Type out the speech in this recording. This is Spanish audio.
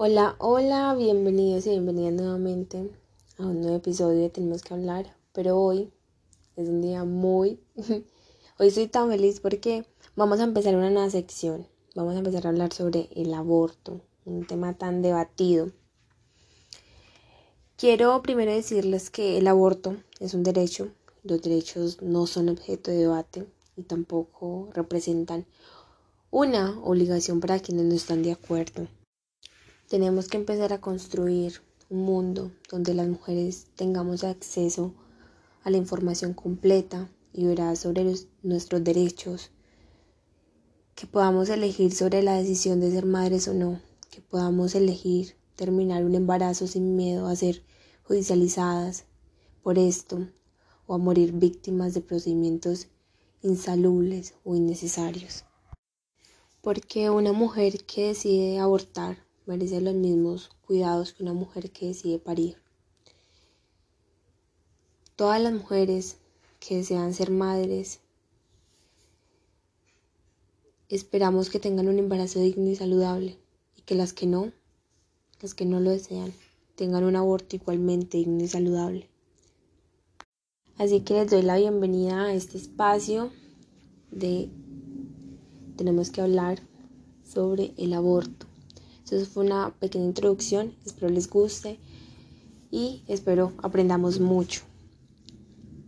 Hola, hola, bienvenidos y bienvenidas nuevamente a un nuevo episodio de Tenemos que hablar, pero hoy es un día muy... hoy estoy tan feliz porque vamos a empezar una nueva sección, vamos a empezar a hablar sobre el aborto, un tema tan debatido. Quiero primero decirles que el aborto es un derecho, los derechos no son objeto de debate y tampoco representan una obligación para quienes no están de acuerdo. Tenemos que empezar a construir un mundo donde las mujeres tengamos acceso a la información completa y veraz sobre nuestros derechos, que podamos elegir sobre la decisión de ser madres o no, que podamos elegir terminar un embarazo sin miedo a ser judicializadas por esto o a morir víctimas de procedimientos insalubles o innecesarios. Porque una mujer que decide abortar merece los mismos cuidados que una mujer que decide parir. Todas las mujeres que desean ser madres esperamos que tengan un embarazo digno y saludable y que las que no, las que no lo desean, tengan un aborto igualmente digno y saludable. Así que les doy la bienvenida a este espacio de tenemos que hablar sobre el aborto. Entonces fue una pequeña introducción, espero les guste y espero aprendamos mucho.